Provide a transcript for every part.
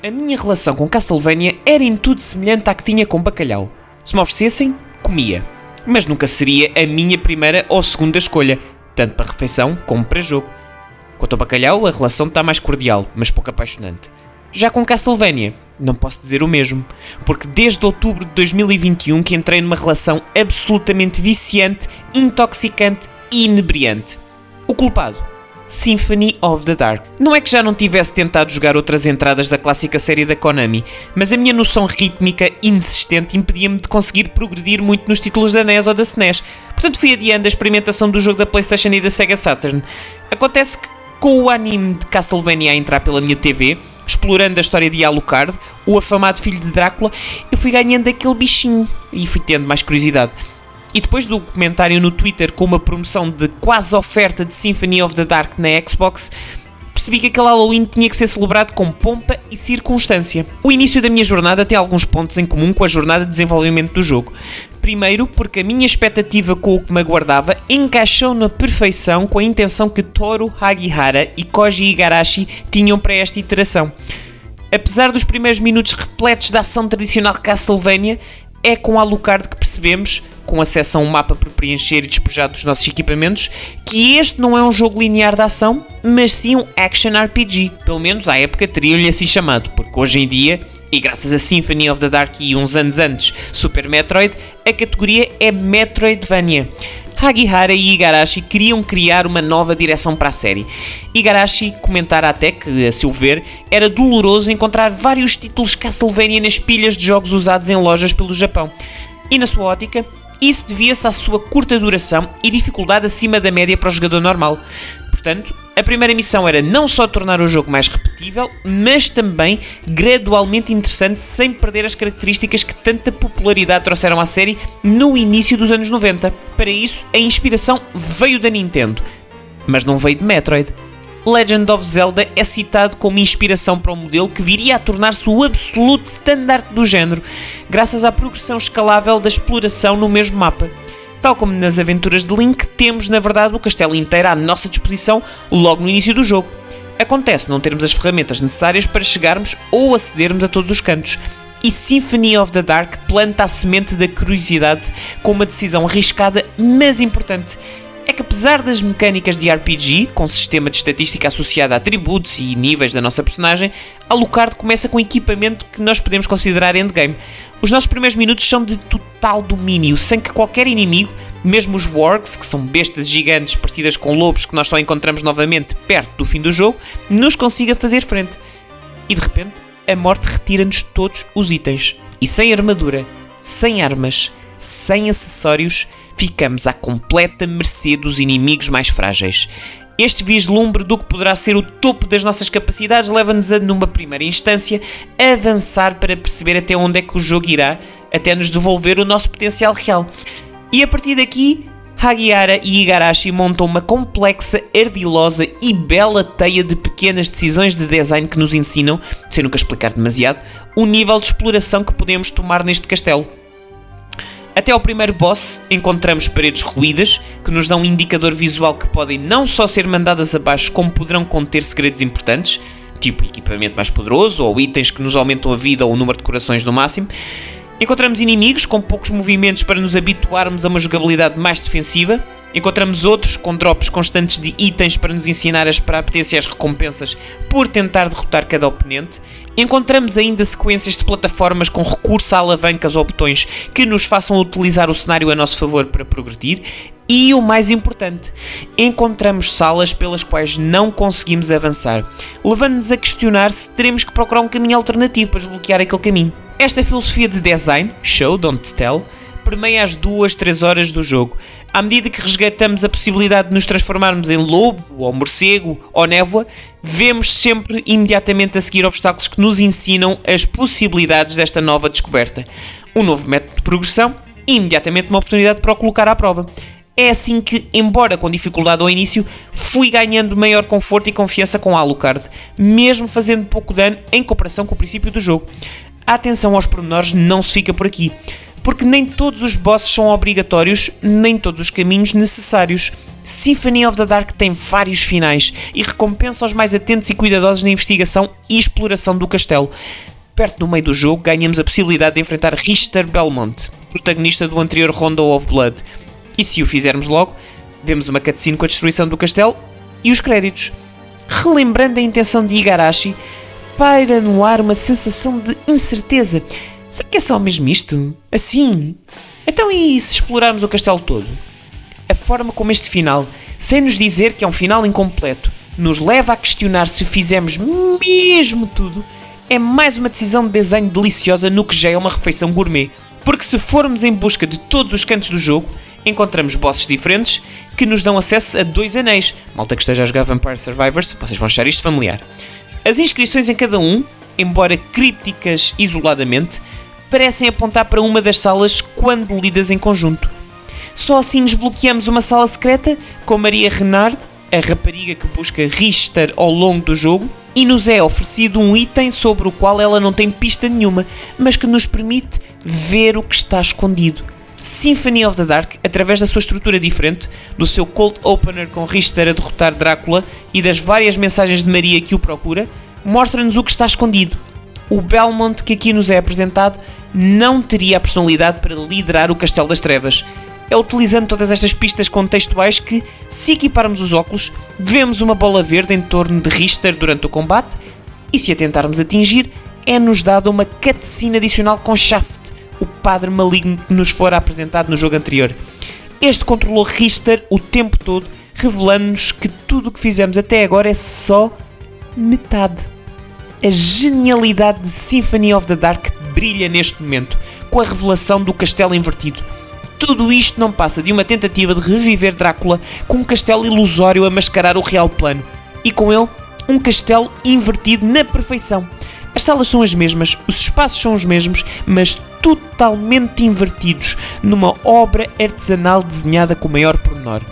A minha relação com Castlevania era em tudo semelhante à que tinha com bacalhau. Se me oferecessem, comia. Mas nunca seria a minha primeira ou segunda escolha, tanto para refeição como para jogo. Quanto ao bacalhau, a relação está mais cordial, mas pouco apaixonante. Já com Castlevania, não posso dizer o mesmo, porque desde outubro de 2021 que entrei numa relação absolutamente viciante, intoxicante e inebriante. O culpado? Symphony of the Dark. Não é que já não tivesse tentado jogar outras entradas da clássica série da Konami, mas a minha noção rítmica inexistente impedia-me de conseguir progredir muito nos títulos da NES ou da SNES, portanto fui adiando a experimentação do jogo da PlayStation e da Sega Saturn. Acontece que com o anime de Castlevania a entrar pela minha TV, explorando a história de Alucard, o afamado filho de Drácula, eu fui ganhando aquele bichinho e fui tendo mais curiosidade. E depois do comentário no Twitter com uma promoção de quase oferta de Symphony of the Dark na Xbox, percebi que aquele Halloween tinha que ser celebrado com pompa e circunstância. O início da minha jornada tem alguns pontos em comum com a jornada de desenvolvimento do jogo. Primeiro, porque a minha expectativa com o que me aguardava encaixou na perfeição com a intenção que Toru Hagihara e Koji Igarashi tinham para esta iteração. Apesar dos primeiros minutos repletos da ação tradicional Castlevania, é com Alucard que percebemos, com acesso a um mapa por preencher e despejar dos nossos equipamentos, que este não é um jogo linear de ação, mas sim um action RPG. Pelo menos à época teria-lhe assim chamado, porque hoje em dia, e graças a Symphony of the Dark e uns anos antes Super Metroid, a categoria é Metroidvania. Hagihara e Igarashi queriam criar uma nova direção para a série. Igarashi comentara até que, a seu ver, era doloroso encontrar vários títulos Castlevania nas pilhas de jogos usados em lojas pelo Japão. E na sua ótica, isso devia-se à sua curta duração e dificuldade acima da média para o jogador normal. Portanto, a primeira missão era não só tornar o jogo mais repetível, mas também gradualmente interessante sem perder as características que tanta popularidade trouxeram à série no início dos anos 90. Para isso, a inspiração veio da Nintendo, mas não veio de Metroid. Legend of Zelda é citado como inspiração para o modelo que viria a tornar-se o absoluto standard do género, graças à progressão escalável da exploração no mesmo mapa. Tal como nas aventuras de Link, temos na verdade o castelo inteiro à nossa disposição logo no início do jogo. Acontece não termos as ferramentas necessárias para chegarmos ou acedermos a todos os cantos. E Symphony of the Dark planta a semente da curiosidade com uma decisão arriscada, mas importante é que apesar das mecânicas de RPG, com sistema de estatística associado a atributos e níveis da nossa personagem, Alucard começa com equipamento que nós podemos considerar endgame. Os nossos primeiros minutos são de total domínio, sem que qualquer inimigo, mesmo os Wargs, que são bestas gigantes parecidas com lobos que nós só encontramos novamente perto do fim do jogo, nos consiga fazer frente. E de repente, a morte retira-nos todos os itens. E sem armadura, sem armas, sem acessórios, ficamos à completa mercê dos inimigos mais frágeis. Este vislumbre do que poderá ser o topo das nossas capacidades leva-nos a, numa primeira instância, avançar para perceber até onde é que o jogo irá, até nos devolver o nosso potencial real. E a partir daqui, Hagiara e Igarashi montam uma complexa, ardilosa e bela teia de pequenas decisões de design que nos ensinam, sem nunca explicar demasiado, o nível de exploração que podemos tomar neste castelo. Até ao primeiro boss, encontramos paredes ruídas que nos dão um indicador visual que podem não só ser mandadas abaixo, como poderão conter segredos importantes, tipo equipamento mais poderoso ou itens que nos aumentam a vida ou o número de corações no máximo. Encontramos inimigos com poucos movimentos para nos habituarmos a uma jogabilidade mais defensiva. Encontramos outros com drops constantes de itens para nos ensinar a esperar potenciais recompensas por tentar derrotar cada oponente. Encontramos ainda sequências de plataformas com recurso a alavancas ou botões que nos façam utilizar o cenário a nosso favor para progredir. E o mais importante, encontramos salas pelas quais não conseguimos avançar, levando-nos a questionar se teremos que procurar um caminho alternativo para desbloquear aquele caminho. Esta filosofia de design, show, don't tell, permeia as duas, três horas do jogo. À medida que resgatamos a possibilidade de nos transformarmos em lobo, ou morcego, ou névoa, vemos sempre imediatamente a seguir obstáculos que nos ensinam as possibilidades desta nova descoberta. Um novo método de progressão e imediatamente uma oportunidade para o colocar à prova. É assim que, embora com dificuldade ao início, fui ganhando maior conforto e confiança com Alucard, mesmo fazendo pouco dano em comparação com o princípio do jogo. A atenção aos pormenores não se fica por aqui porque nem todos os bosses são obrigatórios, nem todos os caminhos necessários. Symphony of the Dark tem vários finais e recompensa os mais atentos e cuidadosos na investigação e exploração do castelo. Perto do meio do jogo, ganhamos a possibilidade de enfrentar Richter Belmont, protagonista do anterior Rondo of Blood. E se o fizermos logo, vemos uma cutscene com a destruição do castelo e os créditos. Relembrando a intenção de Igarashi, paira no ar uma sensação de incerteza. Será que é só mesmo isto? Assim? Então e se explorarmos o castelo todo? A forma como este final, sem nos dizer que é um final incompleto, nos leva a questionar se fizemos mesmo tudo, é mais uma decisão de desenho deliciosa no que já é uma refeição gourmet. Porque se formos em busca de todos os cantos do jogo, encontramos bosses diferentes que nos dão acesso a dois anéis. Malta que esteja a jogar Vampire Survivors, vocês vão achar isto familiar. As inscrições em cada um, embora crípticas isoladamente, parecem apontar para uma das salas quando lidas em conjunto. Só assim desbloqueamos uma sala secreta com Maria Renard, a rapariga que busca Richter ao longo do jogo, e nos é oferecido um item sobre o qual ela não tem pista nenhuma, mas que nos permite ver o que está escondido. Symphony of the Dark, através da sua estrutura diferente, do seu cold opener com Richter a derrotar Drácula e das várias mensagens de Maria que o procura, mostra-nos o que está escondido. O Belmont que aqui nos é apresentado não teria a personalidade para liderar o Castelo das Trevas. É utilizando todas estas pistas contextuais que, se equiparmos os óculos, vemos uma bola verde em torno de Richter durante o combate e, se a tentarmos atingir, é-nos dada uma cutscene adicional com Shaft, o padre maligno que nos fora apresentado no jogo anterior. Este controlou Richter o tempo todo, revelando-nos que tudo o que fizemos até agora é só metade. A genialidade de Symphony of the Dark brilha neste momento, com a revelação do castelo invertido. Tudo isto não passa de uma tentativa de reviver Drácula com um castelo ilusório a mascarar o real plano, e com ele, um castelo invertido na perfeição. As salas são as mesmas, os espaços são os mesmos, mas totalmente invertidos, numa obra artesanal desenhada com maior pormenor.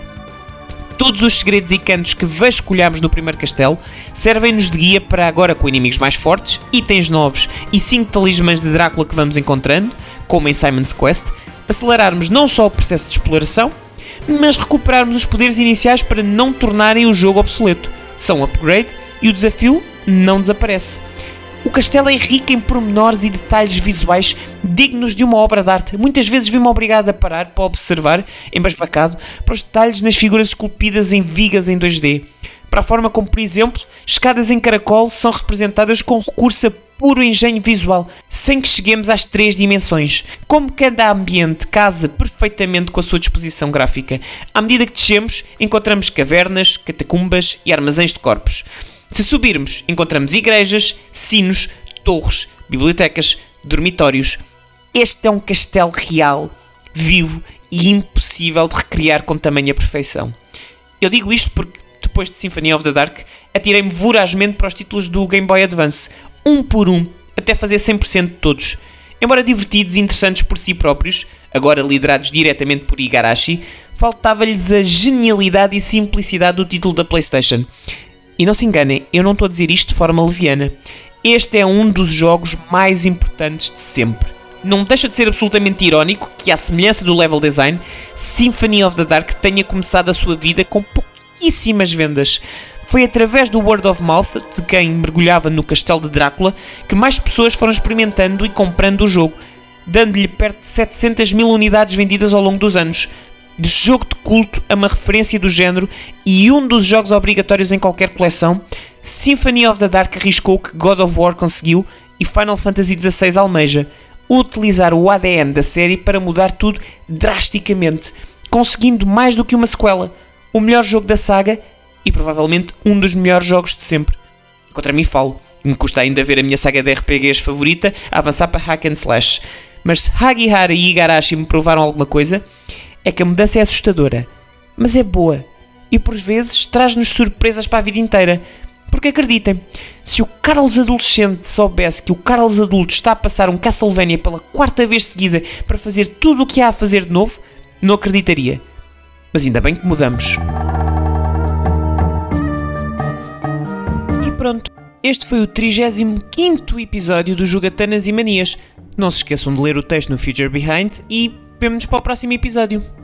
Todos os segredos e cantos que vasculhamos no primeiro castelo servem-nos de guia para agora com inimigos mais fortes, itens novos e 5 talismãs de Drácula que vamos encontrando, como em Simon's Quest, acelerarmos não só o processo de exploração, mas recuperarmos os poderes iniciais para não tornarem o jogo obsoleto. São upgrade e o desafio não desaparece. O castelo é rico em pormenores e detalhes visuais dignos de uma obra de arte. Muitas vezes vi-me obrigado a parar para observar, embasbacado, para os detalhes nas figuras esculpidas em vigas em 2D. Para a forma como, por exemplo, escadas em caracol são representadas com recurso a puro engenho visual, sem que cheguemos às três dimensões. Como cada ambiente casa perfeitamente com a sua disposição gráfica. À medida que descemos, encontramos cavernas, catacumbas e armazéns de corpos. Se subirmos, encontramos igrejas, sinos, torres, bibliotecas, dormitórios. Este é um castelo real, vivo e impossível de recriar com tamanha perfeição. Eu digo isto porque, depois de Symphony of the Dark, atirei-me vorazmente para os títulos do Game Boy Advance, um por um, até fazer 100% de todos. Embora divertidos e interessantes por si próprios, agora liderados diretamente por Igarashi, faltava-lhes a genialidade e simplicidade do título da PlayStation. E não se enganem, eu não estou a dizer isto de forma leviana. Este é um dos jogos mais importantes de sempre. Não deixa de ser absolutamente irónico que, à semelhança do level design, Symphony of the Dark tenha começado a sua vida com pouquíssimas vendas. Foi através do word of mouth de quem mergulhava no castelo de Drácula que mais pessoas foram experimentando e comprando o jogo, dando-lhe perto de 700 mil unidades vendidas ao longo dos anos de jogo de culto a uma referência do género e um dos jogos obrigatórios em qualquer coleção, Symphony of the Dark arriscou que God of War conseguiu e Final Fantasy XVI almeja utilizar o ADN da série para mudar tudo drasticamente, conseguindo mais do que uma sequela, o melhor jogo da saga e provavelmente um dos melhores jogos de sempre. Contra mim falo, me custa ainda ver a minha saga de RPGs favorita avançar para Hack and Slash. Mas se Hagihara e Igarashi me provaram alguma coisa, é que a mudança é assustadora, mas é boa e por vezes traz-nos surpresas para a vida inteira. Porque acreditem, se o Carlos adolescente soubesse que o Carlos adulto está a passar um Castlevania pela quarta vez seguida para fazer tudo o que há a fazer de novo, não acreditaria. Mas ainda bem que mudamos. E pronto, este foi o 35 episódio do Jogatanas e Manias. Não se esqueçam de ler o texto no Future Behind e vemo-nos para o próximo episódio.